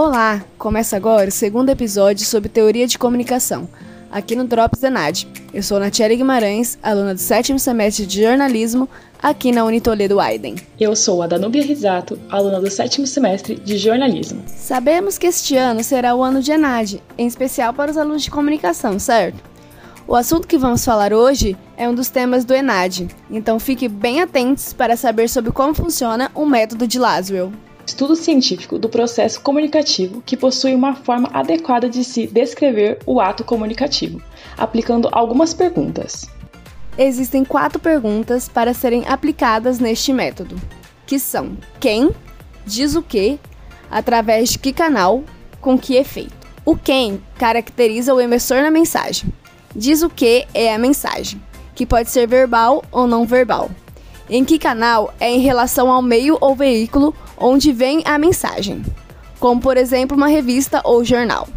Olá! Começa agora o segundo episódio sobre teoria de comunicação, aqui no Drops Enad. Eu sou Natiele Guimarães, aluna do sétimo semestre de jornalismo, aqui na Unitoledo Aiden. Eu sou a Danúbia Risato, aluna do sétimo semestre de jornalismo. Sabemos que este ano será o ano de Enad, em especial para os alunos de comunicação, certo? O assunto que vamos falar hoje é um dos temas do ENAD, então fique bem atentos para saber sobre como funciona o método de Laswell estudo científico do processo comunicativo que possui uma forma adequada de se descrever o ato comunicativo, aplicando algumas perguntas. Existem quatro perguntas para serem aplicadas neste método, que são quem, diz o que, através de que canal, com que efeito. O quem caracteriza o emissor na mensagem. Diz o que é a mensagem, que pode ser verbal ou não verbal. Em que canal é em relação ao meio ou veículo onde vem a mensagem, como por exemplo uma revista ou jornal.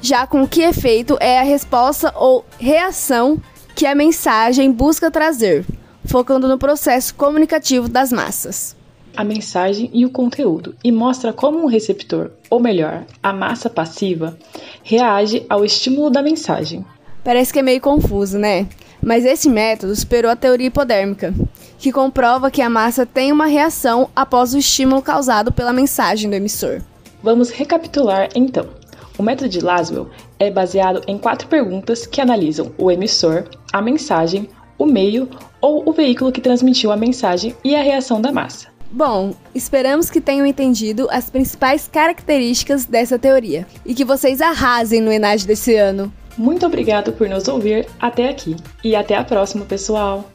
Já com que efeito é a resposta ou reação que a mensagem busca trazer, focando no processo comunicativo das massas. A mensagem e o conteúdo, e mostra como um receptor, ou melhor, a massa passiva, reage ao estímulo da mensagem. Parece que é meio confuso, né? Mas esse método superou a teoria hipodérmica, que comprova que a massa tem uma reação após o estímulo causado pela mensagem do emissor. Vamos recapitular então. O método de Laswell é baseado em quatro perguntas que analisam o emissor, a mensagem, o meio ou o veículo que transmitiu a mensagem e a reação da massa. Bom, esperamos que tenham entendido as principais características dessa teoria e que vocês arrasem no Enad desse ano. Muito obrigado por nos ouvir até aqui e até a próxima, pessoal!